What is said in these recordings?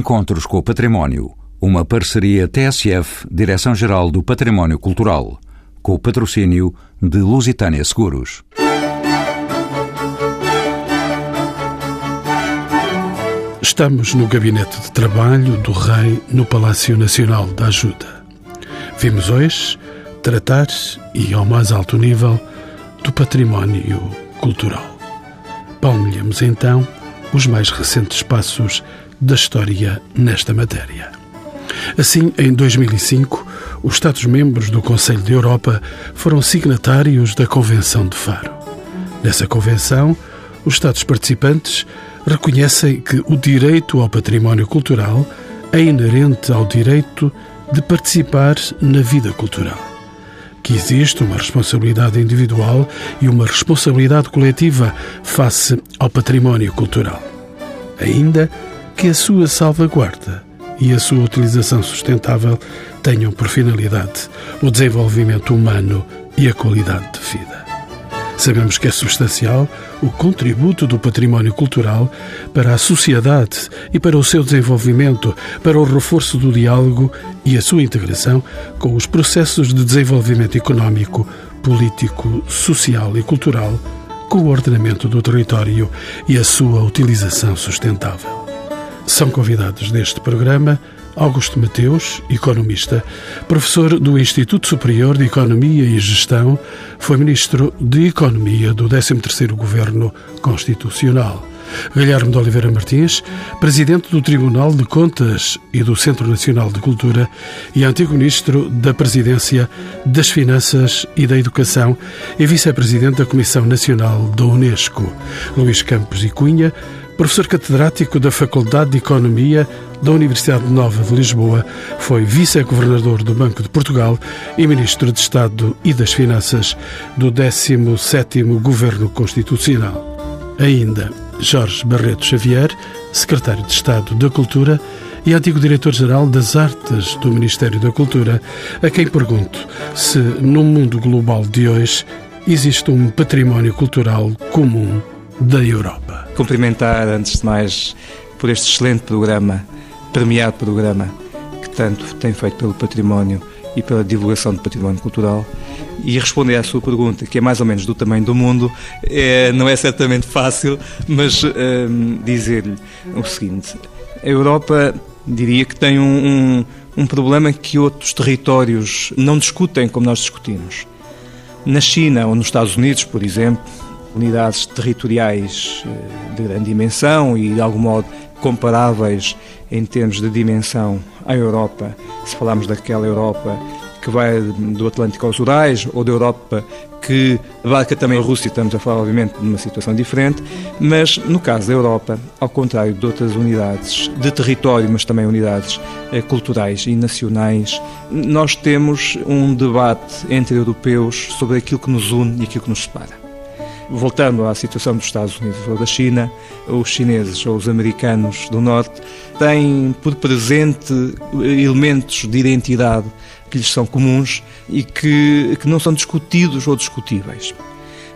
Encontros com o Património, uma parceria TSF, Direção-Geral do Património Cultural, com o patrocínio de Lusitânia Seguros. Estamos no gabinete de trabalho do Rei no Palácio Nacional da Ajuda. Vimos hoje tratar, e ao mais alto nível, do património cultural. Palmilhamos então os mais recentes passos da história nesta matéria. Assim, em 2005, os Estados-membros do Conselho de Europa foram signatários da Convenção de Faro. Nessa convenção, os Estados participantes reconhecem que o direito ao património cultural é inerente ao direito de participar na vida cultural. Que existe uma responsabilidade individual e uma responsabilidade coletiva face ao património cultural. Ainda que a sua salvaguarda e a sua utilização sustentável tenham por finalidade o desenvolvimento humano e a qualidade de vida. Sabemos que é substancial o contributo do património cultural para a sociedade e para o seu desenvolvimento, para o reforço do diálogo e a sua integração com os processos de desenvolvimento económico, político, social e cultural, com o ordenamento do território e a sua utilização sustentável. São convidados deste programa Augusto Mateus, economista, professor do Instituto Superior de Economia e Gestão, foi ministro de Economia do 13º Governo Constitucional. Guilherme de Oliveira Martins, presidente do Tribunal de Contas e do Centro Nacional de Cultura e antigo ministro da Presidência das Finanças e da Educação e vice-presidente da Comissão Nacional da Unesco. Luís Campos e Cunha, professor catedrático da Faculdade de Economia da Universidade Nova de Lisboa, foi vice-governador do Banco de Portugal e ministro de Estado e das Finanças do 17º Governo Constitucional. Ainda Jorge Barreto Xavier, secretário de Estado da Cultura e antigo diretor-geral das Artes do Ministério da Cultura, a quem pergunto se no mundo global de hoje existe um património cultural comum da Europa. Cumprimentar, antes de mais, por este excelente programa, premiado programa, que tanto tem feito pelo património e pela divulgação do património cultural. E responder à sua pergunta, que é mais ou menos do tamanho do mundo, é, não é certamente fácil, mas hum, dizer-lhe o seguinte: a Europa diria que tem um, um, um problema que outros territórios não discutem como nós discutimos. Na China ou nos Estados Unidos, por exemplo, unidades territoriais eh, de grande dimensão e, de algum modo, comparáveis em termos de dimensão à Europa, se falarmos daquela Europa que vai do Atlântico aos Urais, ou da Europa que abarca também a Rússia, estamos a falar, obviamente, de uma situação diferente, mas no caso da Europa, ao contrário de outras unidades de território, mas também unidades eh, culturais e nacionais, nós temos um debate entre europeus sobre aquilo que nos une e aquilo que nos separa. Voltando à situação dos Estados Unidos ou da China, os chineses ou os americanos do Norte têm por presente elementos de identidade que lhes são comuns e que, que não são discutidos ou discutíveis.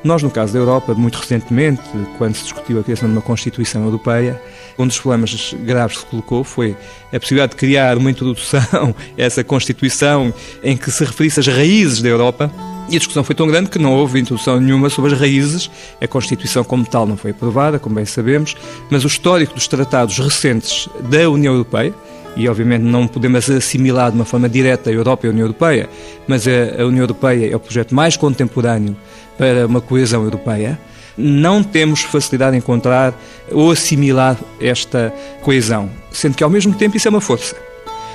Nós, no caso da Europa, muito recentemente, quando se discutiu a criação de uma Constituição Europeia, um dos problemas graves que se colocou foi a possibilidade de criar uma introdução a essa Constituição em que se referisse às raízes da Europa e a discussão foi tão grande que não houve introdução nenhuma sobre as raízes. A Constituição, como tal, não foi aprovada, como bem sabemos, mas o histórico dos tratados recentes da União Europeia, e obviamente não podemos assimilar de uma forma direta a Europa e a União Europeia, mas a União Europeia é o projeto mais contemporâneo para uma coesão europeia. Não temos facilidade em encontrar ou assimilar esta coesão, sendo que ao mesmo tempo isso é uma força.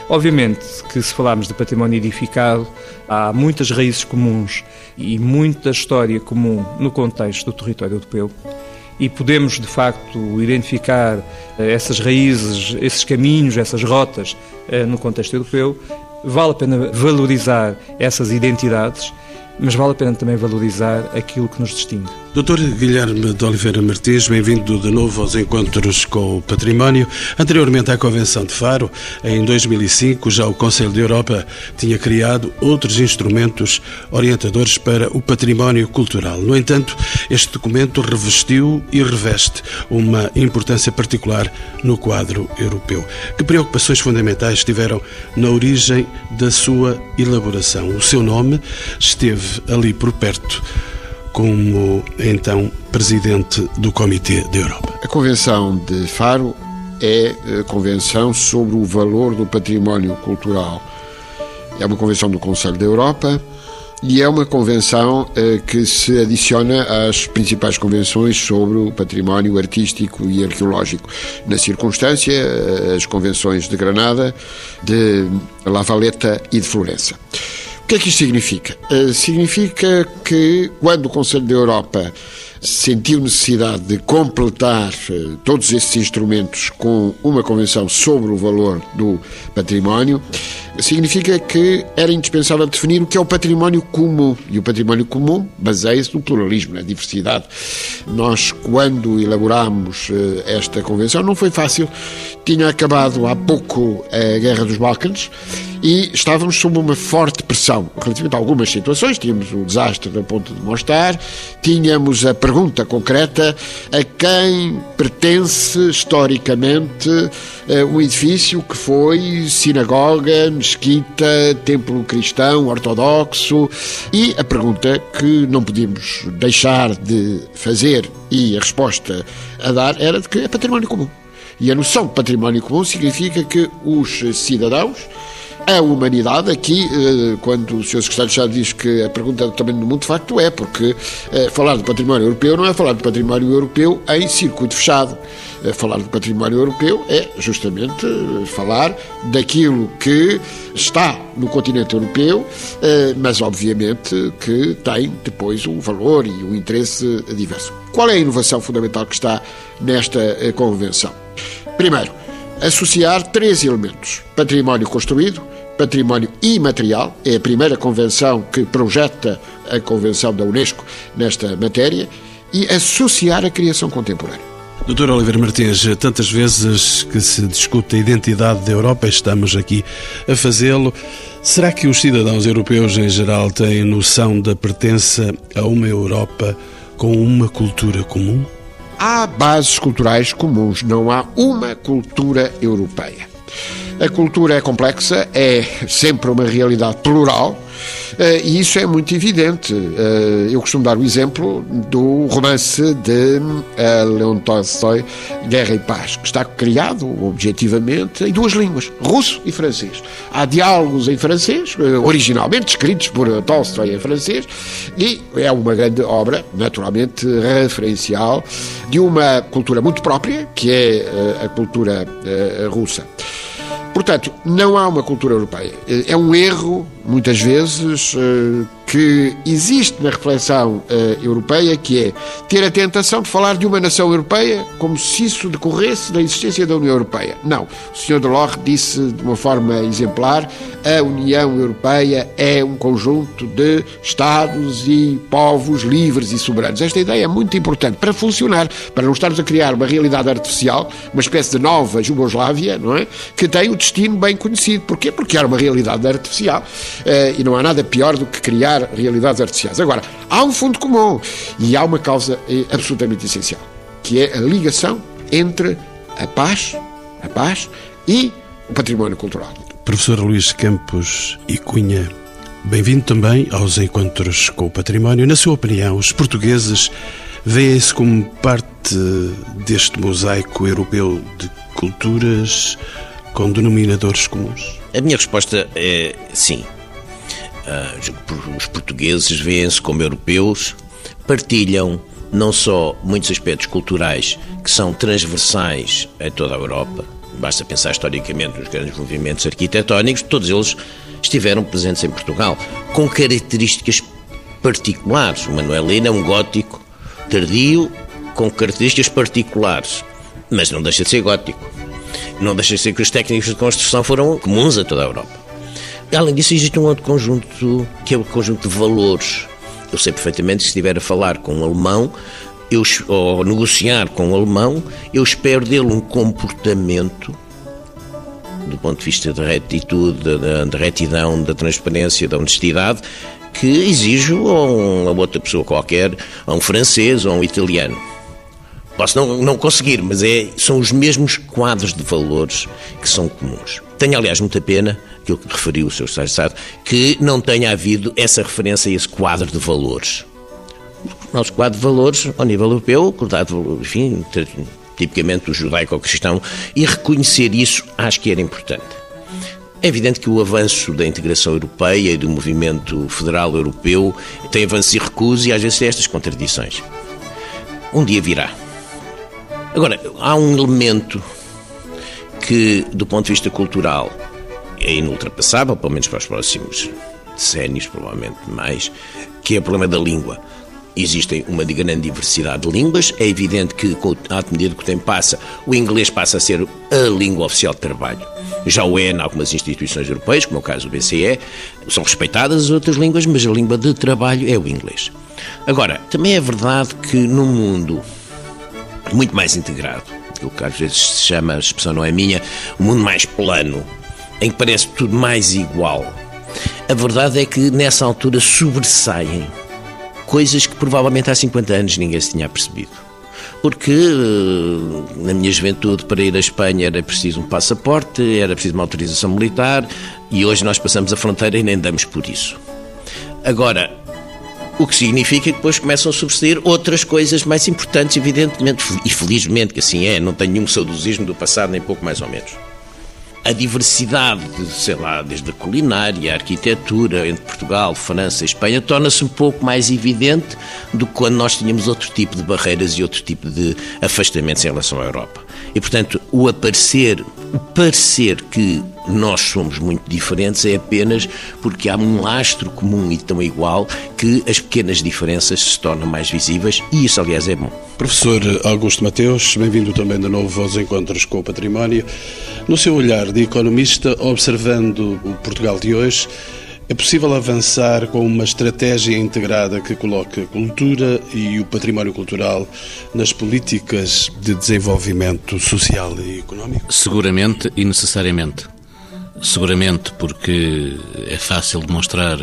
Obviamente que se falarmos de património edificado, há muitas raízes comuns e muita história comum no contexto do território europeu e podemos de facto identificar eh, essas raízes, esses caminhos, essas rotas eh, no contexto europeu. Vale a pena valorizar essas identidades, mas vale a pena também valorizar aquilo que nos distingue. Doutor Guilherme de Oliveira Martins, bem-vindo de novo aos Encontros com o Património. Anteriormente à Convenção de Faro, em 2005, já o Conselho da Europa tinha criado outros instrumentos orientadores para o património cultural. No entanto, este documento revestiu e reveste uma importância particular no quadro europeu. Que preocupações fundamentais tiveram na origem da sua elaboração? O seu nome esteve ali por perto como então presidente do Comitê da Europa. A Convenção de Faro é a convenção sobre o valor do património cultural. É uma convenção do Conselho da Europa e é uma convenção eh, que se adiciona às principais convenções sobre o património artístico e arqueológico. Na circunstância, eh, as convenções de Granada, de La Valeta e de Florença que é que isto significa? Uh, significa que quando o Conselho da Europa sentiu necessidade de completar uh, todos esses instrumentos com uma convenção sobre o valor do património, significa que era indispensável definir o que é o património comum. E o património comum baseia-se no pluralismo, na diversidade. Nós, quando elaborámos uh, esta convenção, não foi fácil. Tinha acabado há pouco a Guerra dos Balcãs e estávamos sob uma forte pressão relativamente a algumas situações. Tínhamos o desastre da Ponte de Mostar, tínhamos a pergunta concreta a quem pertence historicamente eh, um edifício que foi sinagoga, mesquita, templo cristão, ortodoxo e a pergunta que não podíamos deixar de fazer e a resposta a dar era de que é património comum. E a noção de património comum significa que os cidadãos a humanidade. Aqui, eh, quando o Sr. Secretário de Estado diz que a pergunta é também no mundo, de facto é, porque eh, falar de património europeu não é falar de património europeu em circuito fechado. Eh, falar de património europeu é justamente falar daquilo que está no continente europeu, mas obviamente que tem depois um valor e um interesse diverso. Qual é a inovação fundamental que está nesta convenção? Primeiro, associar três elementos: património construído, património imaterial, é a primeira convenção que projeta a convenção da Unesco nesta matéria, e associar a criação contemporânea. Doutor Oliveira Martins, tantas vezes que se discute a identidade da Europa, estamos aqui a fazê-lo. Será que os cidadãos europeus em geral têm noção da pertença a uma Europa com uma cultura comum? Há bases culturais comuns, não há uma cultura europeia. A cultura é complexa, é sempre uma realidade plural, e isso é muito evidente. Eh, eu costumo dar o exemplo do romance de eh, Leon Tolstói, Guerra e Paz, que está criado objetivamente em duas línguas, russo e francês. Há diálogos em francês, originalmente escritos por Tolstói em francês, e é uma grande obra, naturalmente referencial, de uma cultura muito própria, que é a cultura russa. Portanto, não há uma cultura europeia. É um erro, muitas vezes, eh, que existe na reflexão uh, europeia, que é ter a tentação de falar de uma nação europeia como se isso decorresse da existência da União Europeia. Não. O Sr. Delors disse de uma forma exemplar: a União Europeia é um conjunto de Estados e povos livres e soberanos. Esta ideia é muito importante para funcionar, para não estarmos a criar uma realidade artificial, uma espécie de nova Jugoslávia, não é? Que tem o destino bem conhecido. Porquê? Porque era uma realidade artificial uh, e não há nada pior do que criar criar realidades artificiais. Agora, há um fundo comum e há uma causa eh, absolutamente essencial, que é a ligação entre a paz, a paz e o património cultural. Professor Luís Campos e Cunha, bem-vindo também aos encontros com o património. Na sua opinião, os portugueses veem-se como parte deste mosaico europeu de culturas com denominadores comuns? A minha resposta é sim. Ah, os portugueses veem-se como europeus, partilham não só muitos aspectos culturais que são transversais a toda a Europa, basta pensar historicamente nos grandes movimentos arquitetónicos, todos eles estiveram presentes em Portugal, com características particulares. O Manuelino é um gótico tardio com características particulares, mas não deixa de ser gótico. Não deixa de ser que os técnicos de construção foram comuns a toda a Europa. Além disso, existe um outro conjunto, que é o conjunto de valores Eu sei perfeitamente que se estiver a falar com um alemão, eu, ou negociar com um alemão, eu espero dele um comportamento do ponto de vista da retitude, da, da retidão, da transparência, da honestidade, que exijo a uma outra pessoa qualquer, a um francês ou a um italiano. Posso não, não conseguir, mas é, são os mesmos quadros de valores que são comuns. Tenho, aliás, muita pena, aquilo que referiu o Sr. Estado, que não tenha havido essa referência a esse quadro de valores. O nosso quadro de valores, ao nível europeu, acordado, enfim, tipicamente o judaico-cristão, e reconhecer isso acho que era importante. É evidente que o avanço da integração europeia e do movimento federal europeu tem avanços e recuos e às vezes tem estas contradições. Um dia virá. Agora, há um elemento que, do ponto de vista cultural, é inultrapassável, pelo menos para os próximos decénios, provavelmente mais, que é o problema da língua. Existem uma grande diversidade de línguas. É evidente que, à medida que o tempo passa, o inglês passa a ser a língua oficial de trabalho. Já o é em algumas instituições europeias, como é o caso do BCE. São respeitadas as outras línguas, mas a língua de trabalho é o inglês. Agora, também é verdade que no mundo muito mais integrado, aquilo que às vezes se chama, a expressão não é minha, o um mundo mais plano, em que parece tudo mais igual. A verdade é que nessa altura sobressaem coisas que provavelmente há 50 anos ninguém se tinha percebido. Porque eh, na minha juventude para ir à Espanha era preciso um passaporte, era preciso uma autorização militar e hoje nós passamos a fronteira e nem damos por isso. Agora, o que significa que depois começam a suceder outras coisas mais importantes, evidentemente, e felizmente que assim é, não tenho nenhum saudosismo do passado, nem pouco mais ou menos a diversidade, de, sei lá, desde a culinária, a arquitetura entre Portugal, França e Espanha, torna-se um pouco mais evidente do que quando nós tínhamos outro tipo de barreiras e outro tipo de afastamentos em relação à Europa. E, portanto, o aparecer, o parecer que nós somos muito diferentes é apenas porque há um lastro comum e tão igual que as pequenas diferenças se tornam mais visíveis e isso, aliás, é bom. Professor Augusto Mateus, bem-vindo também de novo aos Encontros com o Património. No seu olhar de economista, observando o Portugal de hoje, é possível avançar com uma estratégia integrada que coloque a cultura e o património cultural nas políticas de desenvolvimento social e económico? Seguramente e necessariamente. Seguramente porque é fácil demonstrar.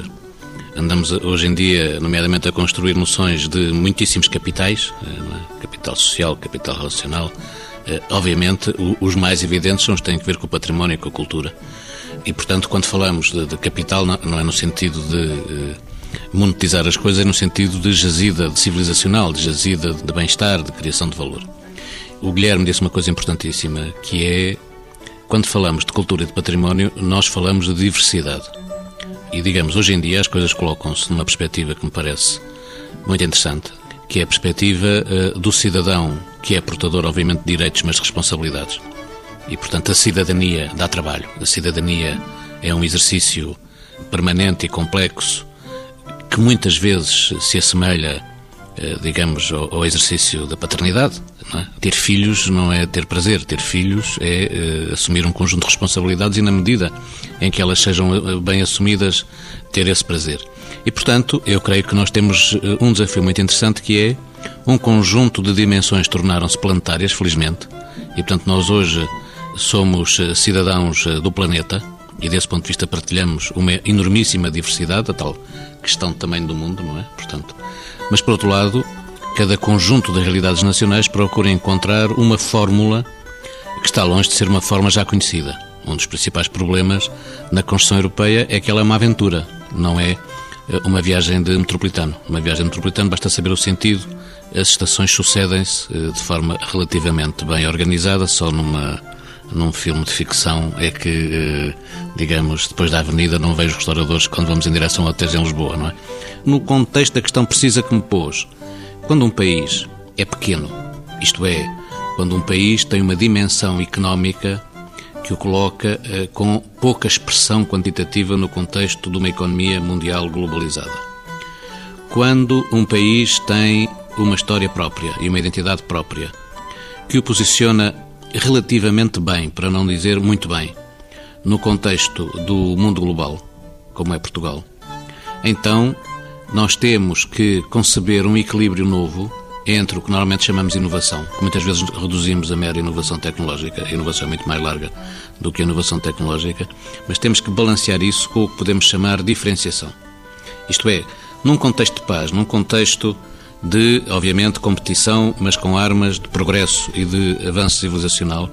Andamos hoje em dia, nomeadamente, a construir noções de muitíssimos capitais, é? capital social, capital relacional. Eh, obviamente, os mais evidentes são os que têm a ver com o património e com a cultura. E, portanto, quando falamos de, de capital, não, não, é no sentido de eh, monetizar as coisas, é no sentido de jazida de civilizacional, de jazida de bem-estar, de criação de valor. O Guilherme disse uma coisa importantíssima, que é, quando falamos de cultura e de património, nós falamos de diversidade. E, digamos, hoje em dia as coisas colocam-se numa perspectiva que me parece muito interessante, que é a perspectiva uh, do cidadão, que é portador, obviamente, de direitos, mas de responsabilidades. E, portanto, a cidadania dá trabalho. A cidadania é um exercício permanente e complexo que muitas vezes se assemelha, eh, digamos, ao exercício da paternidade. É? Ter filhos não é ter prazer, ter filhos é, é assumir um conjunto de responsabilidades e, na medida em que elas sejam eh, bem assumidas, ter esse prazer. E, portanto, eu creio que nós temos um desafio muito interessante que é um conjunto de dimensões tornaram-se planetárias, felizmente, e, portanto, nós hoje somos eh, cidadãos eh, do planeta e desse ponto de vista partilhamos uma enormíssima diversidade, a tal questão tamanho do mundo, não é? Portanto, mas por outro lado, cada conjunto de realidades nacionais procura encontrar uma fórmula que está longe de ser uma forma já conhecida. Um dos principais problemas na construção europeia é que ela é uma aventura, não é eh, uma viagem de metropolitano. Uma viagem de metropolitano basta saber o sentido, as estações sucedem-se de forma relativamente bem organizada, só numa num filme de ficção é que, eh, digamos, depois da avenida não vejo restauradores quando vamos em direção a hotéis em Lisboa, não é? No contexto da questão precisa que me pôs, quando um país é pequeno, isto é, quando um país tem uma dimensão económica que o coloca eh, com pouca expressão quantitativa no contexto de uma economia mundial globalizada. Quando um país tem uma história própria e uma identidade própria, que o posiciona relativamente bem, para não dizer muito bem, no contexto do mundo global, como é Portugal. Então, nós temos que conceber um equilíbrio novo entre o que normalmente chamamos inovação, que muitas vezes reduzimos a mera inovação tecnológica, a inovação é muito mais larga do que a inovação tecnológica, mas temos que balancear isso com o que podemos chamar diferenciação. Isto é, num contexto de paz, num contexto de, obviamente, competição, mas com armas de progresso e de avanço civilizacional,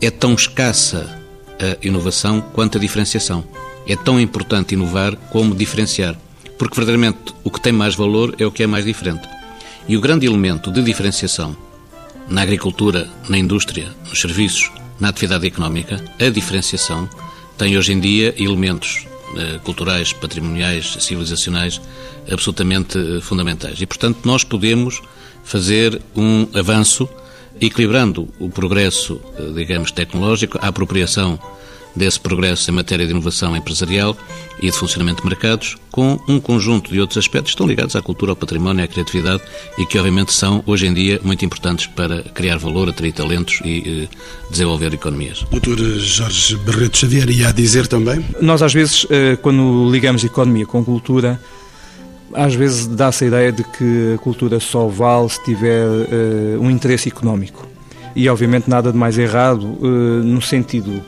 é tão escassa a inovação quanto a diferenciação. É tão importante inovar como diferenciar, porque verdadeiramente o que tem mais valor é o que é mais diferente. E o grande elemento de diferenciação na agricultura, na indústria, nos serviços, na atividade económica, a diferenciação tem hoje em dia elementos culturais, patrimoniais, civilizacionais absolutamente eh, fundamentais. E, portanto, nós podemos fazer um avanço equilibrando o progresso, eh, digamos, tecnológico, a apropriação desse progresso em matéria de inovação empresarial e de funcionamento de mercados, com um conjunto de outros aspectos que estão ligados à cultura, ao património, à criatividade e que, obviamente, são, hoje em dia, muito importantes para criar valor, atrair talentos e eh, desenvolver economias. Doutor Jorge Barreto Xavier ia a dizer também? Nós, às vezes, eh, quando ligamos economia com cultura, às vezes dá-se a ideia de que a cultura só vale se tiver uh, um interesse económico. E, obviamente, nada de mais errado uh, no sentido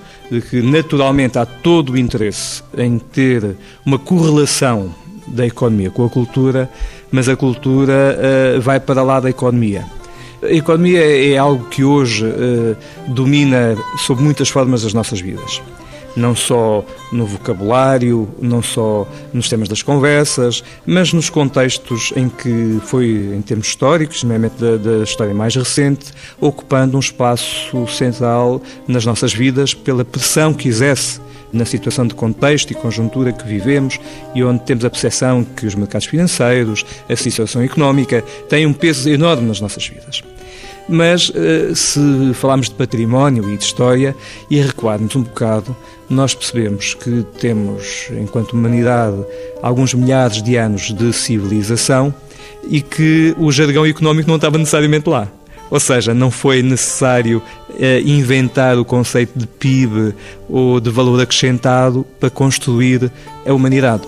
que, naturalmente, há todo o interesse em ter uma correlação da economia com a cultura, mas a cultura uh, vai para lá da economia. A economia é algo que hoje domina sob muitas formas as nossas vidas não só no vocabulário, não só nos temas das conversas, mas nos contextos em que foi, em termos históricos, nomeadamente da, da história mais recente, ocupando um espaço central nas nossas vidas pela pressão que exerce na situação de contexto e conjuntura que vivemos e onde temos a percepção que os mercados financeiros, a situação económica, têm um peso enorme nas nossas vidas. Mas eh, se falarmos de património e de história e recuarmos um bocado, nós percebemos que temos, enquanto humanidade, alguns milhares de anos de civilização e que o jargão económico não estava necessariamente lá. Ou seja, não foi necessário eh, inventar o conceito de PIB ou de valor acrescentado para construir a humanidade.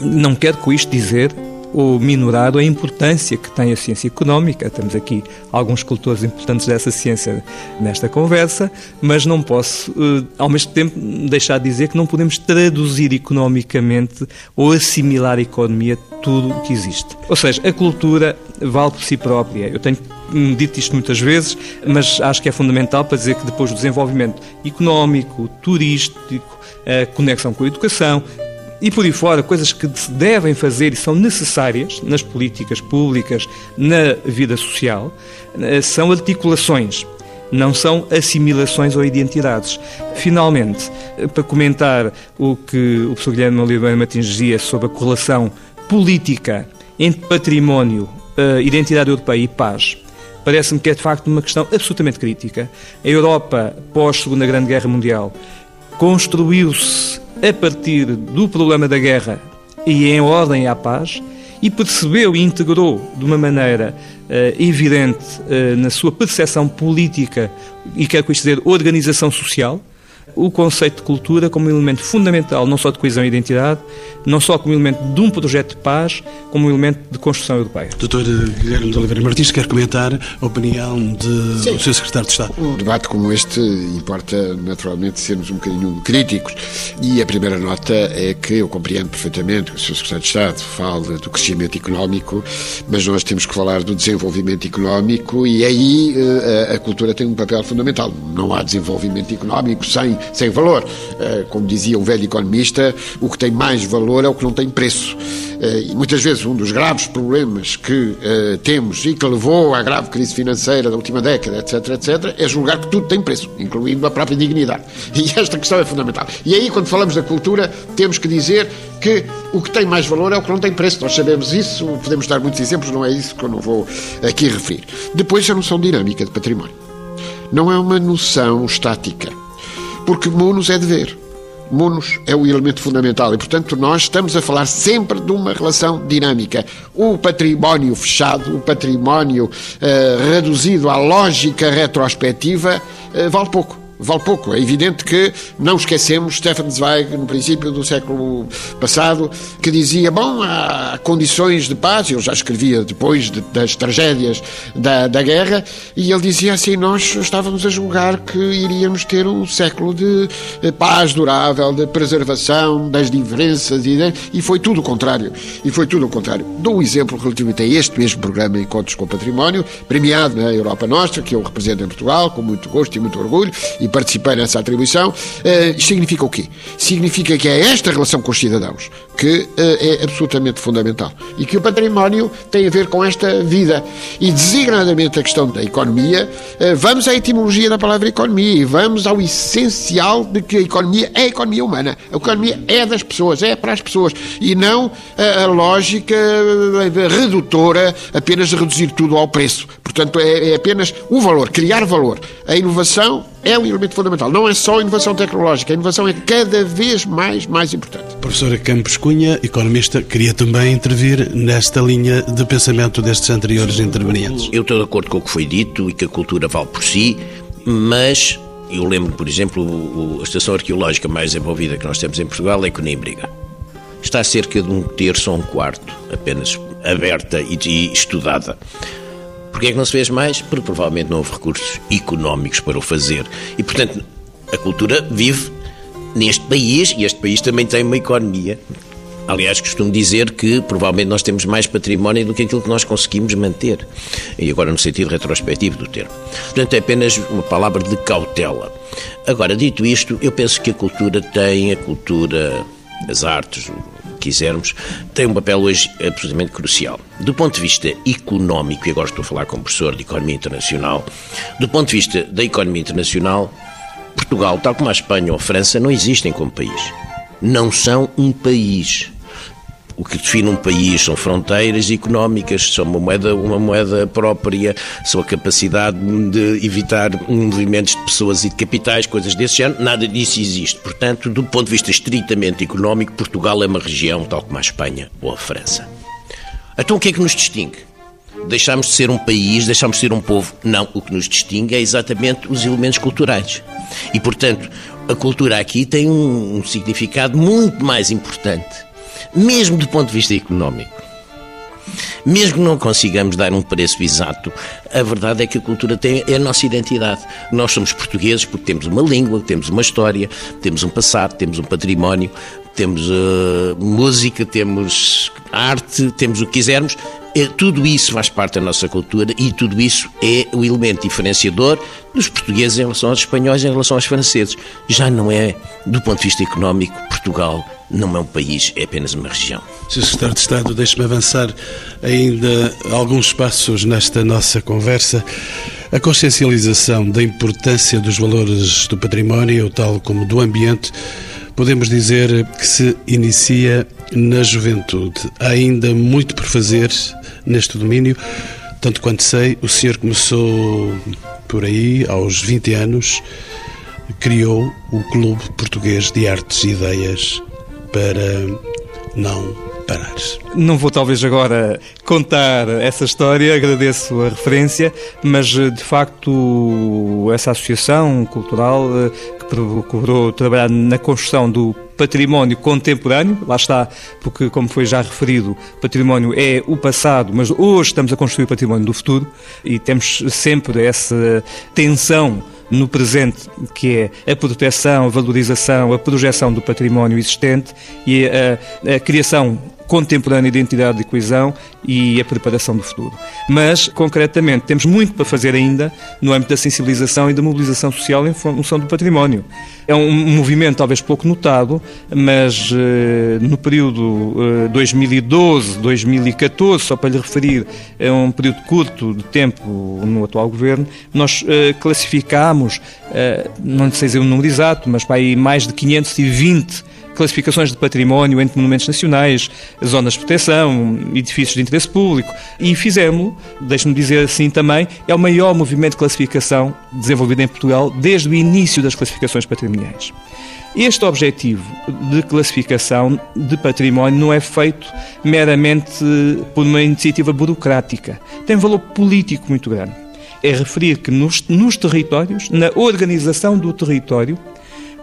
Não quero com isto dizer ou minorado a importância que tem a ciência económica. Temos aqui alguns escultores importantes dessa ciência nesta conversa, mas não posso, eh, ao mesmo tempo, deixar de dizer que não podemos traduzir economicamente ou assimilar a economia tudo o que existe. Ou seja, a cultura vale por si própria. Eu tenho dito isto muitas vezes, mas acho que é fundamental para dizer que depois do desenvolvimento económico, turístico, a conexão com a educação, e por aí fora, coisas que se devem fazer e são necessárias nas políticas públicas, na vida social, eh, são articulações, não são assimilações ou identidades. Finalmente, eh, para comentar o que o professor Guilherme Oliveira Martins dizia sobre a correlação política entre património, eh, identidade europeia e paz, parece-me que é de facto uma questão absolutamente crítica. A Europa, pós-Segunda Grande Guerra Mundial, construiu-se a partir do problema da guerra e em ordem à paz e percebeu e integrou de uma maneira uh, evidente uh, na sua percepção política e quer com isto dizer organização social o conceito de cultura como um elemento fundamental, não só de coesão e identidade, não só como elemento de um projeto de paz, como um elemento de construção europeia. Doutor Guilherme de Oliveira Martins, quer comentar a opinião do seu secretário de Estado? Um debate como este importa naturalmente sermos um bocadinho críticos e a primeira nota é que eu compreendo perfeitamente que o seu secretário de Estado fala do crescimento económico, mas nós temos que falar do desenvolvimento económico e aí eh, a cultura tem um papel fundamental. Não há desenvolvimento económico sem sem, valor. Eh, como dizia um velho economista, o que tem mais valor é o que não tem preço. Eh, e muitas vezes um dos graves problemas que eh, temos e que levou à grave crise financeira da última década, etc., etc., é julgar que tudo tem preço, incluindo a própria dignidade. E esta questão é fundamental. E aí, quando falamos da cultura, temos que dizer que o que tem mais valor é o que não tem preço. Nós sabemos isso, podemos dar muitos exemplos, não é isso que eu não vou aqui referir. Depois, a noção dinâmica de património. Não é uma noção estática porque munus é dever. Munus é o elemento fundamental e, portanto, nós estamos a falar sempre de uma relação dinâmica. O património fechado, o património uh, reduzido à lógica retrospectiva, uh, vale pouco vale pouco. É evidente que não esquecemos Stefan Zweig, no princípio do século passado, que dizia, bom, há condições de paz, eu já escrevia depois de, das tragédias da, da guerra, e ele dizia assim, nós estávamos a julgar que iríamos ter um século de paz durável, de preservação das diferenças, e, e foi tudo o contrário. E foi tudo o contrário. Dou um exemplo relativamente a este mesmo programa Encontros com o Património, premiado na Europa Nostra, que eu represento em Portugal, com muito gosto e muito orgulho, e participei nessa atribuição. Uh, significa o quê? Significa que é esta relação com os cidadãos que uh, é absolutamente fundamental e que o património tem a ver com esta vida. E designadamente a questão da economia, uh, vamos à etimologia da palavra economia e vamos ao essencial de que a economia é a economia humana. A economia é das pessoas, é para as pessoas e não a, a lógica redutora apenas de reduzir tudo ao preço. Portanto, é, é apenas o valor, criar valor. A inovação é um elemento fundamental. Não é só a inovação tecnológica, a inovação é cada vez mais, mais importante. Professora Campos Cunha, economista, queria também intervir nesta linha de pensamento destes anteriores intervenientes. Eu estou de acordo com o que foi dito e que a cultura vale por si, mas eu lembro, por exemplo, a estação arqueológica mais envolvida que nós temos em Portugal é Conímbriga. Está a cerca de um terço ou um quarto apenas aberta e estudada. Porquê é que não se fez mais? Porque provavelmente não houve recursos económicos para o fazer. E, portanto, a cultura vive neste país e este país também tem uma economia. Aliás, costumo dizer que provavelmente nós temos mais património do que aquilo que nós conseguimos manter. E agora no sentido retrospectivo do termo. Portanto, é apenas uma palavra de cautela. Agora, dito isto, eu penso que a cultura tem, a cultura, as artes, quisermos, tem um papel hoje absolutamente crucial. Do ponto de vista económico, e agora estou a falar como professor de Economia Internacional, do ponto de vista da economia internacional, Portugal, tal como a Espanha ou a França, não existem como país. Não são um país. O que define um país são fronteiras económicas, são uma moeda, uma moeda própria, são a capacidade de evitar movimentos de pessoas e de capitais, coisas desse género. Nada disso existe. Portanto, do ponto de vista estritamente económico, Portugal é uma região tal como a Espanha ou a França. Então, o que é que nos distingue? Deixamos de ser um país, deixamos de ser um povo? Não, o que nos distingue é exatamente os elementos culturais. E, portanto, a cultura aqui tem um, um significado muito mais importante mesmo do ponto de vista económico. Mesmo que não consigamos dar um preço exato, a verdade é que a cultura tem, é a nossa identidade. Nós somos portugueses porque temos uma língua, temos uma história, temos um passado, temos um património, temos uh, música, temos arte, temos o que quisermos. É, tudo isso faz parte da nossa cultura e tudo isso é o elemento diferenciador dos portugueses em relação aos espanhóis, em relação aos franceses. Já não é, do ponto de vista económico, Portugal não é um país, é apenas uma região. Sr. Secretário de Estado, deixe-me avançar ainda alguns passos nesta nossa conversa. A consciencialização da importância dos valores do património, tal como do ambiente, podemos dizer que se inicia na juventude. Há ainda muito por fazer neste domínio. Tanto quanto sei, o senhor começou por aí, aos 20 anos, criou o Clube Português de Artes e Ideias para não parar. Não vou talvez agora contar essa história, agradeço a referência, mas de facto essa associação cultural eh, procurou trabalhar na construção do património contemporâneo, lá está, porque, como foi já referido, património é o passado, mas hoje estamos a construir o património do futuro e temos sempre essa tensão no presente, que é a proteção, a valorização, a projeção do património existente e a, a criação contemporânea de identidade e coesão e a preparação do futuro. Mas, concretamente, temos muito para fazer ainda no âmbito da sensibilização e da mobilização social em função do património. É um movimento talvez pouco notado, mas eh, no período eh, 2012-2014, só para lhe referir, é um período curto de tempo no atual governo, nós eh, classificámos, eh, não sei dizer o número exato, mas para aí mais de 520 classificações de património entre monumentos nacionais, zonas de proteção, edifícios de interesse público. E fizemos, deixe-me dizer assim também, é o maior movimento de classificação desenvolvido em Portugal desde o início das classificações patrimoniais. Este objetivo de classificação de património não é feito meramente por uma iniciativa burocrática. Tem valor político muito grande. é referir que nos, nos territórios, na organização do território,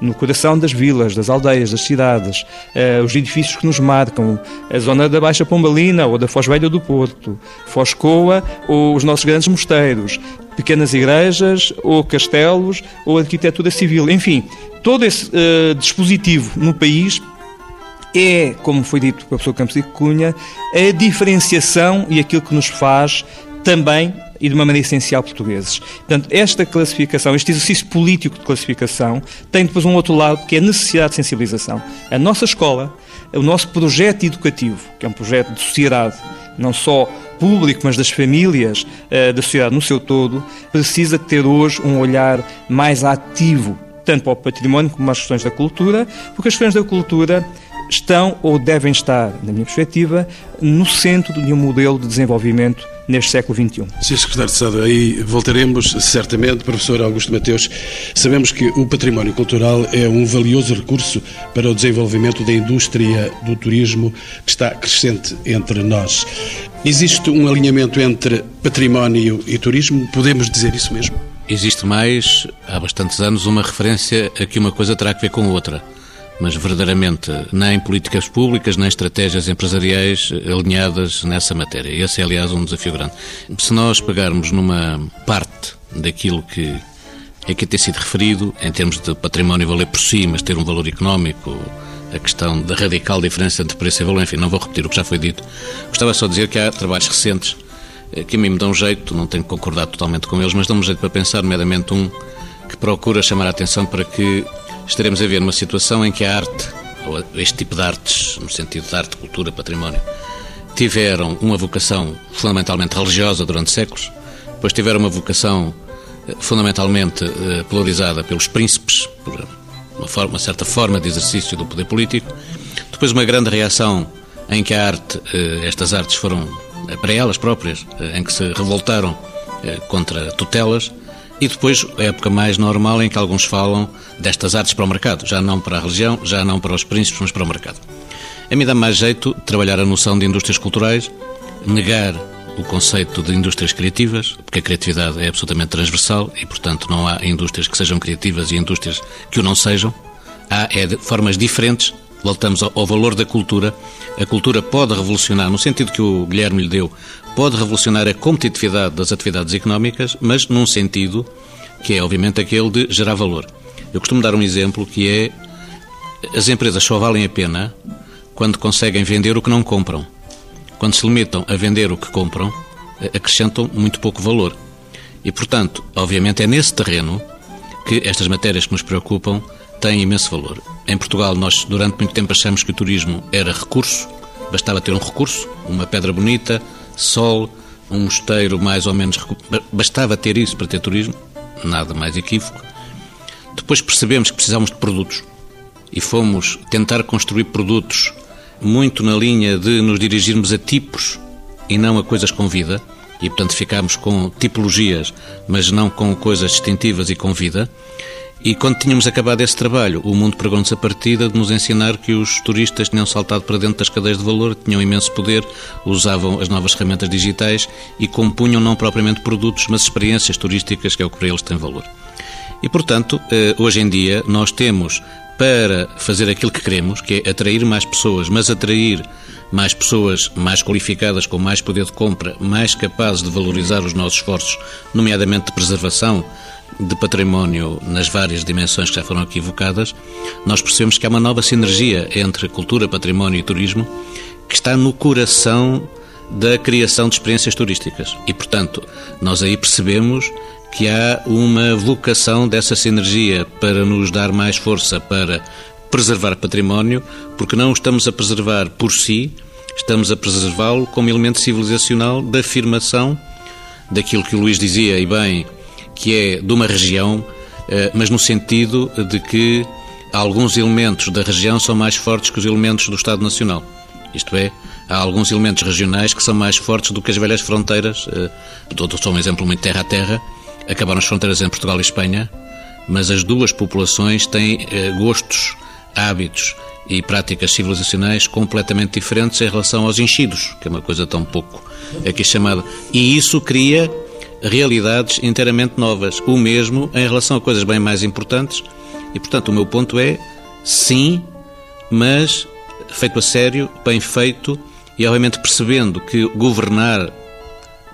no coração das vilas, das aldeias, das cidades, eh, os edifícios que nos marcam, a zona da Baixa Pombalina ou da Foz Velha do Porto, Foz Coa ou os nossos grandes mosteiros, pequenas igrejas ou castelos ou arquitetura civil, enfim, todo esse eh, dispositivo no país é, como foi dito pelo professor Campos e Cunha, a diferenciação e aquilo que nos faz também e de uma maneira essencial portugueses. Portanto, esta classificação, este exercício político de classificação, tem depois um outro lado que é a necessidade de sensibilização. A nossa escola, o nosso projeto educativo, que é um projeto de sociedade, não só público, mas das famílias, eh, da sociedade no seu todo, precisa ter hoje um olhar mais ativo, tanto para o património como para as questões da cultura, porque as questões da cultura estão ou devem estar, na minha perspectiva, no centro de um modelo de desenvolvimento neste século XXI. Sr. Secretário de Estado, aí voltaremos certamente. Professor Augusto Mateus, sabemos que o património cultural é um valioso recurso para o desenvolvimento da indústria do turismo que está crescente entre nós. Existe um alinhamento entre património e turismo? Podemos dizer isso mesmo? Existe mais, há bastantes anos, uma referência a que uma coisa terá que ver com outra mas verdadeiramente nem políticas públicas, nem estratégias empresariais alinhadas nessa matéria. Esse é, aliás, um desafio grande. Se nós pegarmos numa parte daquilo que é que tem sido referido, em termos de património valer por si, mas ter um valor económico, a questão da radical diferença entre preço e valor, enfim, não vou repetir o que já foi dito. Gostava só de dizer que há trabalhos recentes eh, que a mim me dão jeito, não tenho concordado totalmente com eles, mas dão-me jeito para pensar, nomeadamente um que procura chamar a atenção para que estaremos a ver uma situação em que a arte, ou este tipo de artes, no sentido de arte, cultura, património, tiveram uma vocação fundamentalmente religiosa durante séculos, depois tiveram uma vocação eh, fundamentalmente eh, polarizada pelos príncipes, por uma, forma, uma certa forma de exercício do poder político, depois uma grande reação em que a arte, eh, estas artes foram para elas próprias, em que se revoltaram contra tutelas, e depois a época mais normal em que alguns falam destas artes para o mercado, já não para a religião, já não para os príncipes, mas para o mercado. A mim dá mais jeito trabalhar a noção de indústrias culturais, negar o conceito de indústrias criativas, porque a criatividade é absolutamente transversal e, portanto, não há indústrias que sejam criativas e indústrias que o não sejam. Há é, formas diferentes. Voltamos ao, valor da cultura. A cultura pode revolucionar, no sentido que o Guilherme lhe deu, pode revolucionar a competitividade das atividades económicas, mas num sentido que é, obviamente, aquele de gerar valor. Eu costumo dar um exemplo que é as empresas só valem a pena quando conseguem vender o que não compram. Quando se limitam a vender o que compram, acrescentam muito pouco valor. E, portanto, obviamente é nesse terreno que estas matérias que nos preocupam têm imenso valor. Em Portugal, nós durante muito tempo achamos que o turismo era recurso, bastava ter um recurso, uma pedra bonita, sol, um mosteiro mais ou menos. Bastava ter isso para ter turismo, nada mais equívoco. Depois percebemos que precisávamos de produtos e fomos tentar construir produtos muito na linha de nos dirigirmos a tipos e não a coisas com vida, e portanto ficámos com tipologias, mas não com coisas distintivas e com vida. E quando tínhamos acabado esse trabalho, o mundo pregou-nos a partida de nos ensinar que os turistas tinham saltado para dentro das cadeias de valor, tinham imenso poder, usavam as novas ferramentas digitais e compunham não propriamente produtos, mas experiências turísticas, que é o que para eles tem valor. E, portanto, eh, hoje em dia nós temos para fazer aquilo que queremos, que é atrair mais pessoas, mas atrair mais pessoas mais qualificadas, com mais poder de compra, mais capazes de valorizar os nossos esforços, nomeadamente de preservação de património nas várias dimensões que já foram aqui evocadas, nós percebemos que há uma nova sinergia entre cultura, património e turismo que está no coração da criação de experiências turísticas. E, portanto, nós aí percebemos que há uma vocação dessa sinergia para nos dar mais força para preservar património, porque não o estamos a preservar por si, estamos a preservá-lo como elemento civilizacional da afirmação daquilo que o Luís dizia, e bem, que é de uma região, eh, mas no sentido de que alguns elementos da região são mais fortes que os elementos do Estado Nacional. Isto é, há alguns elementos regionais que são mais fortes do que as velhas fronteiras. Eh, dou só um exemplo muito terra a terra. Acabaram as fronteiras em Portugal e Espanha, mas as duas populações têm eh, gostos, hábitos e práticas civilizacionais completamente diferentes em relação aos enchidos, que é uma coisa tão pouco aqui chamada. E isso cria realidades inteiramente novas. O mesmo em relação a coisas bem mais importantes. E, portanto, o meu ponto é sim, mas feito a sério, bem feito e, obviamente, percebendo que governar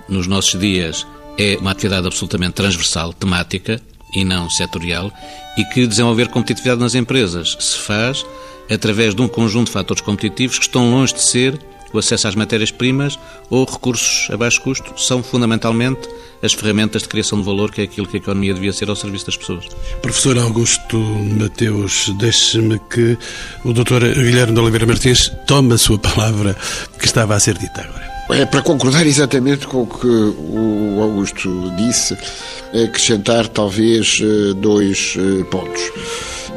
nos nossos dias é uma atividade absolutamente transversal, temática e não setorial, e que desenvolver competitividade nas empresas se faz através de um conjunto de fatores competitivos que estão longe de ser o acesso às matérias-primas ou recursos a baixo custo, são fundamentalmente as ferramentas de criação de valor, que é aquilo que a economia devia ser ao serviço das pessoas. Professor Augusto Mateus, deixe-me que o Dr. Guilherme de Oliveira Martins tome a sua palavra que estava a ser dita agora. É para concordar exatamente com o que o Augusto disse, acrescentar talvez eh, dois eh, pontos.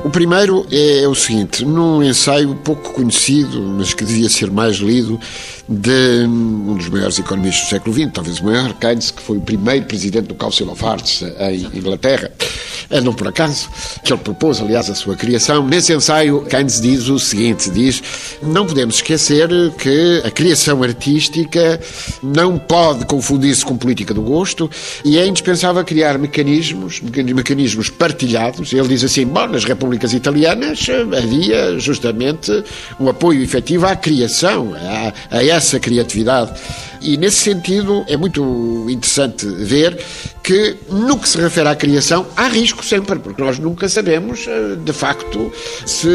O primeiro é, o seguinte: num ensaio pouco conhecido, mas que devia ser mais lido, de um dos maiores economistas do século XX, talvez o maior, Keynes, que foi o primeiro presidente do Council of Arts em Inglaterra, é não por acaso, que ele propôs, aliás, a sua criação. Nesse ensaio, Keynes diz o seguinte: diz, não podemos esquecer que a criação artística não pode confundir-se com política do gosto e é indispensável criar mecanismos, mecanismos partilhados. Ele diz assim: bom, nas repúblicas italianas havia justamente um apoio efetivo à criação, a, a essa criatividade. E nesse sentido é muito interessante ver que, no que se refere à criação, há risco sempre, porque nós nunca sabemos, eh, de facto, se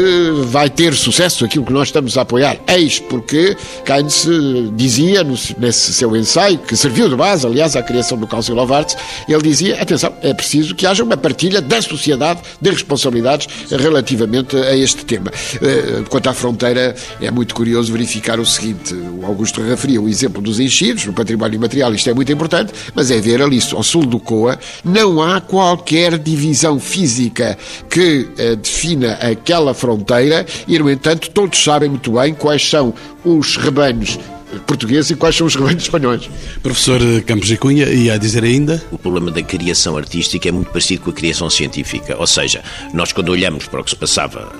vai ter sucesso aquilo que nós estamos a apoiar. Eis porque Keynes dizia, nesse seu ensaio, que serviu de base, aliás, à criação do Council of Arts, ele dizia: atenção, é preciso que haja uma partilha da sociedade de responsabilidades relativamente a este tema. Eh, quanto à fronteira, é muito curioso verificar o seguinte: o Augusto referia o exemplo dos no património imaterial, isto é muito importante, mas é ver ali ao sul do Coa, não há qualquer divisão física que uh, defina aquela fronteira e, no entanto, todos sabem muito bem quais são os rebanhos portugueses e quais são os rebanhos espanhóis. Professor Campos e Cunha, ia a dizer ainda? O problema da criação artística é muito parecido com a criação científica. Ou seja, nós quando olhamos para o que se passava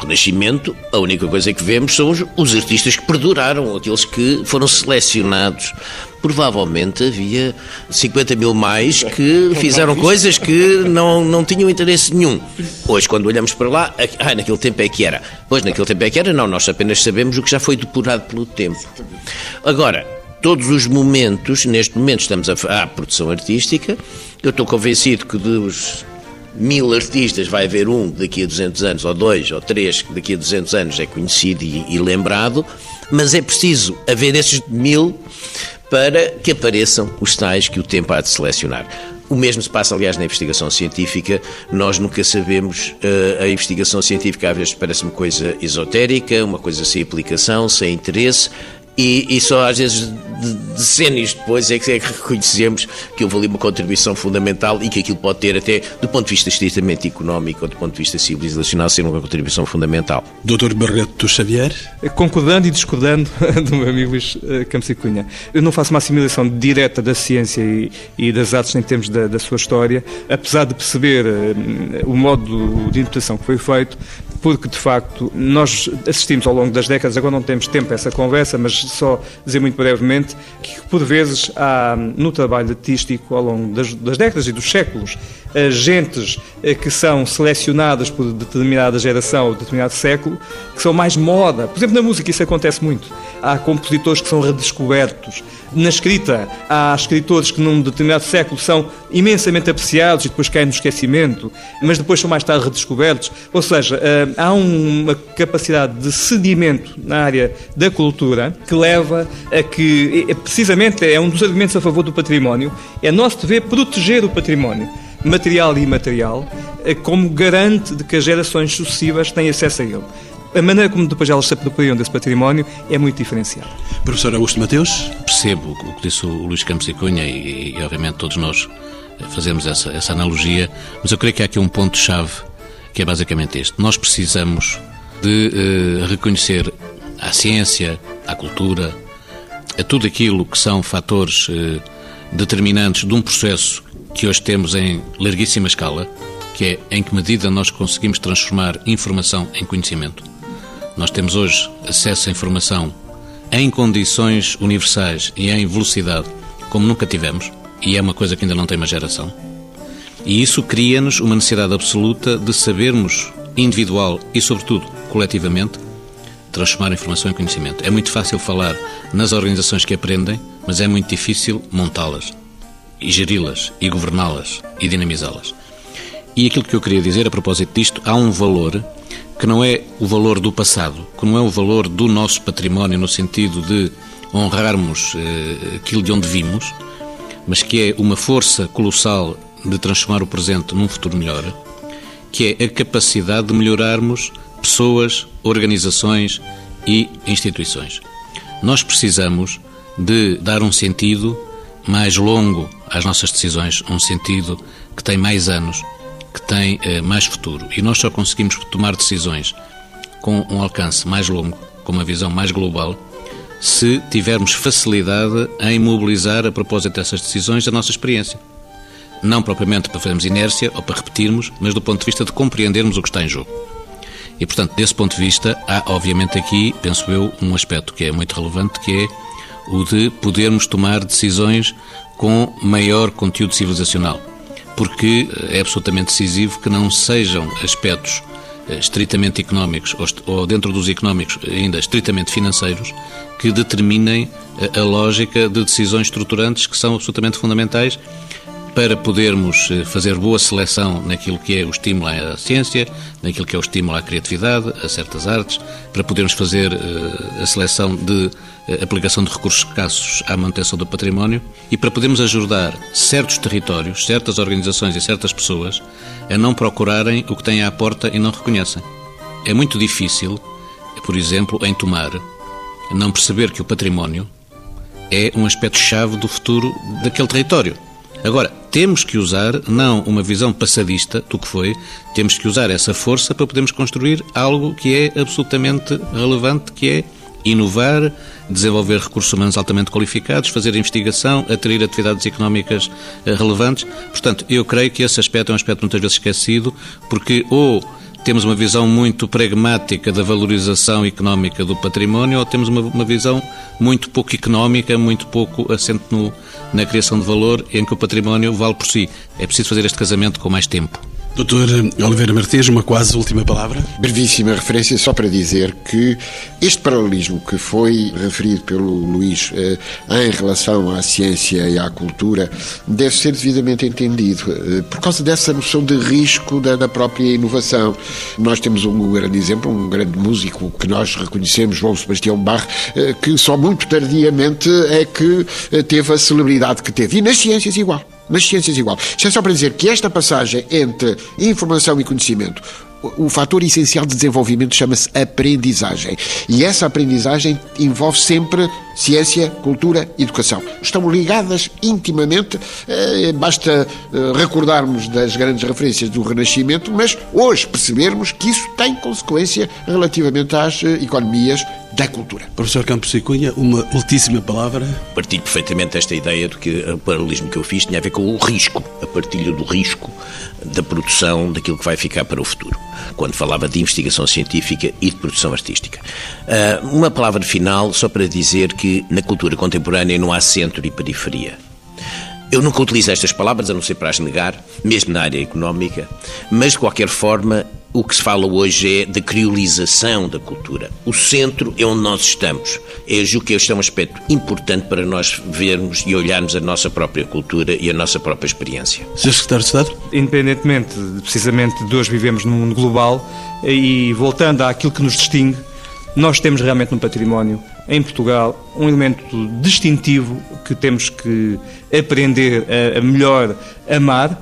Renascimento, a única coisa que vemos são os, os, artistas que perduraram, aqueles que foram selecionados. Provavelmente havia 50 mil mais que fizeram coisas que não, não tinham interesse nenhum. Hoje, quando olhamos para lá, ah, naquele tempo é que era. Pois, naquele tempo é que era, não, nós apenas sabemos o que já foi depurado pelo tempo. Agora, todos os momentos, neste momento estamos a, à produção artística, eu estou convencido que dos mil artistas, vai haver um daqui a 200 anos, ou dois, ou três, que daqui a 200 anos é conhecido e, e lembrado, mas é preciso haver esses mil para que apareçam os tais que o tempo há de selecionar. O mesmo se passa, aliás, na investigação científica. Nós nunca sabemos. Uh, a investigação científica às vezes parece-me coisa esotérica, uma coisa sem aplicação, sem interesse. E, e, só às vezes decénios depois é que, é que reconhecemos que houve ali uma contribuição fundamental e que aquilo pode ter até, do ponto de vista estritamente económico ou do ponto de vista civilizacional, ser uma contribuição fundamental. Doutor Barreto Xavier? Concordando e discordando do meu amigo Luís eh, Campos e Cunha. Eu não faço uma assimilação direta da ciência e, e das artes em termos da, da, sua história, apesar de perceber uh, o modo de interpretação que foi feito, porque de facto nós assistimos ao longo das décadas, agora não temos tempo para essa conversa, mas só dizer muito brevemente que por vezes há no trabalho artístico ao longo das, das décadas e dos séculos gentes eh, que são selecionadas por determinada geração ou determinado século que são mais moda. Por exemplo, na música isso acontece muito. Há compositores que são redescobertos. Na escrita, há escritores que num determinado século são imensamente apreciados e depois caem no esquecimento, mas depois são mais tarde redescobertos. Ou seja, eh, há uma capacidade de sedimento na área da cultura que leva a que, precisamente, é um dos argumentos a favor do património, é nosso dever proteger o património material e imaterial, eh, como garante de que as gerações sucessivas têm acesso a ele. A maneira como depois elas se apropriam desse património é muito diferenciada. Professor Augusto Mateus? Percebo o que disse o Luís Campos e Cunha e, e obviamente, todos nós eh, fazemos essa, essa analogia, mas eu creio que há aqui um ponto-chave que é basicamente este. Nós precisamos de uh, reconhecer à ciência, à cultura, a tudo aquilo que são fatores uh, determinantes de um processo que hoje temos em larguíssima escala, que é em que medida nós conseguimos transformar informação em conhecimento. Nós temos hoje acesso à informação em condições universais e em velocidade como nunca tivemos. e é uma coisa que ainda não tem uma geração. E isso cria-nos uma necessidade absoluta de sabermos, individual e, sobretudo, coletivamente, transformar informação em conhecimento. É muito fácil falar nas organizações que aprendem, mas é muito difícil montá-las, e geri-las, e governá-las, e dinamizá-las. E aquilo que eu queria dizer a propósito disto, há um valor que não é o valor do passado, que não é o valor do nosso património no sentido de honrarmos eh, aquilo de onde vimos, mas que é uma força colossal de transformar o presente num futuro melhor, que é a capacidade de melhorarmos pessoas, organizações e instituições. Nós precisamos de dar um sentido mais longo às nossas decisões, um sentido que tem mais anos, que tem eh, mais futuro. E nós só conseguimos tomar decisões com um alcance mais longo, com uma visão mais global, se tivermos facilidade em mobilizar, a propósito dessas decisões, a nossa experiência. Não propriamente para fazermos inércia ou para repetirmos, mas do ponto de vista de compreendermos o que está em jogo. E, portanto, desse ponto de vista, há, obviamente, aqui, penso eu, um aspecto que é muito relevante, que é o de podermos tomar decisões com maior conteúdo civilizacional porque é absolutamente decisivo que não sejam aspectos eh, estritamente económicos ou dentro dos económicos ainda estritamente financeiros que determinem a lógica de decisões estruturantes que são absolutamente fundamentais para podermos eh, fazer boa seleção naquilo que é o estímulo à ciência, naquilo que é o estímulo à criatividade, a certas artes, para podermos fazer eh, a seleção de eh, aplicação de recursos escassos à manutenção do património e para podermos ajudar certos territórios, certas organizações e certas pessoas a não procurarem o que têm à porta e não reconhecem. É muito difícil, por exemplo, em Tomar, não perceber que o património é um aspecto-chave do futuro daquele território. Agora, temos que usar não uma visão passadista do que foi, temos que usar essa força para podermos construir algo que é absolutamente relevante, que é inovar, desenvolver recursos humanos altamente qualificados, fazer investigação, atrair atividades económicas eh, relevantes. Portanto, eu creio que esse aspecto é um aspecto muitas vezes esquecido, porque ou temos uma visão muito pragmática da valorização económica do património ou temos uma, uma visão muito pouco económica, muito pouco assente no, na criação de valor, em que o património vale por si. É preciso fazer este casamento com mais tempo. Doutor Oliveira Martins, uma quase última palavra. Brevíssima referência, só para dizer que este paralelismo que foi referido pelo Luís eh, em relação à ciência e à cultura deve ser devidamente entendido eh, por causa dessa noção de risco da, da, própria inovação. Nós temos um grande exemplo, um grande músico que nós reconhecemos, João Sebastião Bach, eh, que só muito tardiamente é que eh, teve a celebridade que teve. E nas ciências igual nas ciências igual. Isto é só para dizer que esta passagem entre informação e conhecimento, o fator essencial de desenvolvimento chama-se aprendizagem. E essa aprendizagem envolve sempre ciência, cultura e educação. Estão ligadas intimamente, eh, basta eh, recordarmos das grandes referências do Renascimento, mas hoje percebermos que isso tem consequência relativamente às eh, economias da cultura. Professor Campos e Cunha, uma ultíssima palavra. Partilho perfeitamente esta ideia de que o paralelismo que eu fiz tinha a ver com o risco, a partilha do risco da produção daquilo que vai ficar para o futuro, quando falava de investigação científica e de produção artística. Uh, uma palavra final só para dizer que na cultura contemporânea não há centro e periferia. Eu nunca utilizo estas palavras, a não ser para as negar, mesmo na área económica, mas de qualquer forma o que se fala hoje é da criolização da cultura. O centro é onde nós estamos. Eu julgo que este é um aspecto importante para nós vermos e olharmos a nossa própria cultura e a nossa própria experiência. Sr. Secretário de Estado? Independentemente, precisamente, de hoje vivemos num mundo global e voltando àquilo que nos distingue, nós temos realmente no património, em Portugal, um elemento distintivo que temos que aprender a melhor amar,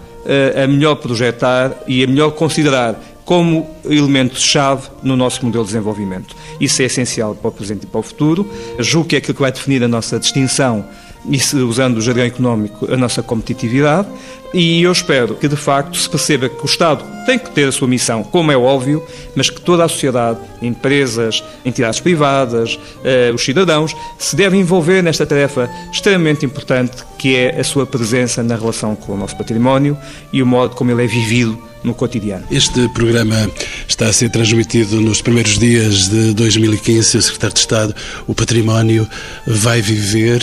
a melhor projetar e a melhor considerar como elemento-chave no nosso modelo de desenvolvimento. Isso é essencial para o presente e para o futuro. Julgo que é aquilo que vai definir a nossa distinção e, usando o jargão económico, a nossa competitividade. E eu espero que, de facto, se perceba que o Estado tem que ter a sua missão, como é óbvio, mas que toda a sociedade, empresas, entidades privadas, eh, os cidadãos, se devem envolver nesta tarefa extremamente importante que é a sua presença na relação com o nosso património e o modo como ele é vivido no cotidiano. Este programa está a ser transmitido nos primeiros dias de 2015. O Secretário de Estado, o património vai viver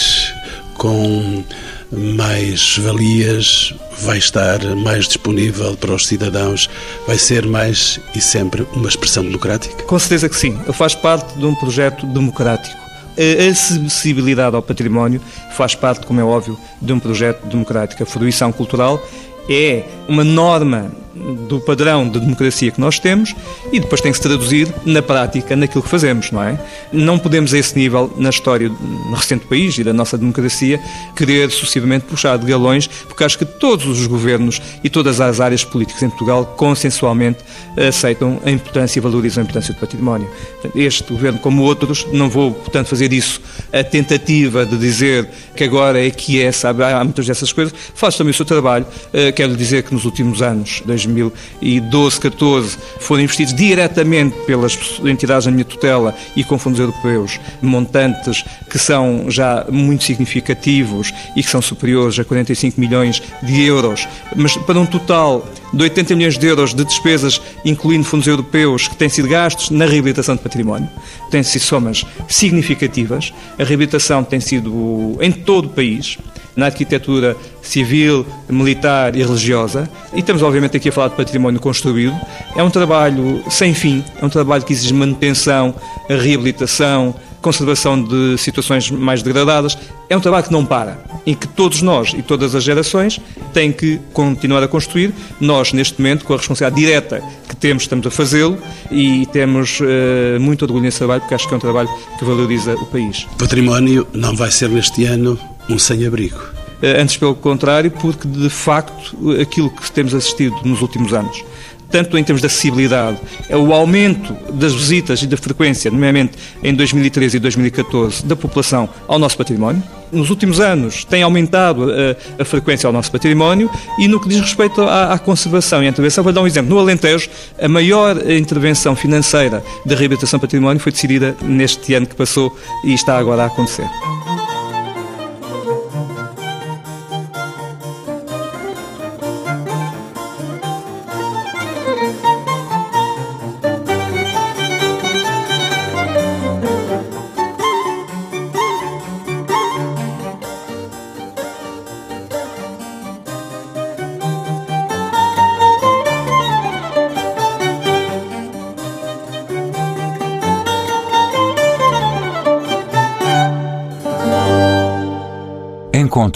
com mais valias, vai estar mais disponível para os cidadãos, vai ser mais e sempre uma expressão democrática? Com certeza que sim. Faz parte de um projeto democrático. A acessibilidade ao património faz parte, como é óbvio, de um projeto democrático. A fruição cultural é uma norma do padrão de democracia que nós temos e depois tem que se traduzir na prática naquilo que fazemos, não é? Não podemos a esse nível, na história do recente país e da nossa democracia, querer sucessivamente puxar de galões, porque acho que todos os governos e todas as áreas políticas em Portugal consensualmente aceitam a importância e valorizam a importância do património. Este governo, como outros, não vou, portanto, fazer isso a tentativa de dizer que agora é que é, sabe, há muitas dessas coisas, faz também o seu trabalho. Eh, quero dizer que nos últimos anos, 2012, 14, foram investidos diretamente pelas entidades da minha tutela e com fundos europeus montantes que são já muito significativos e que são superiores a 45 milhões de euros, mas para um total de 80 milhões de euros de despesas, incluindo fundos europeus, que têm sido gastos na reabilitação de património. Têm sido somas significativas. A reabilitação tem sido em todo o país na arquitetura civil, militar e religiosa. E estamos, obviamente, aqui a falar de património construído. É um trabalho sem fim, é um trabalho que exige manutenção, reabilitação, conservação de situações mais degradadas. É um trabalho que não para, em que todos nós e todas as gerações têm que continuar a construir. Nós, neste momento, com a responsabilidade direta que temos, estamos a fazê-lo e temos uh, muito orgulho nesse trabalho, porque acho que é um trabalho que valoriza o país. Património não vai ser neste ano um sem-abrigo. Uh, antes, pelo contrário, porque de facto aquilo que temos assistido nos últimos anos tanto em termos de acessibilidade, é o aumento das visitas e da frequência, nomeadamente em 2013 e 2014, da população ao nosso património. Nos últimos anos tem aumentado a, a frequência ao nosso património e no que diz respeito à, à, conservação e à intervenção, vou dar um exemplo. No Alentejo, a maior intervenção financeira da reabilitação património foi decidida neste ano que passou e está agora a acontecer.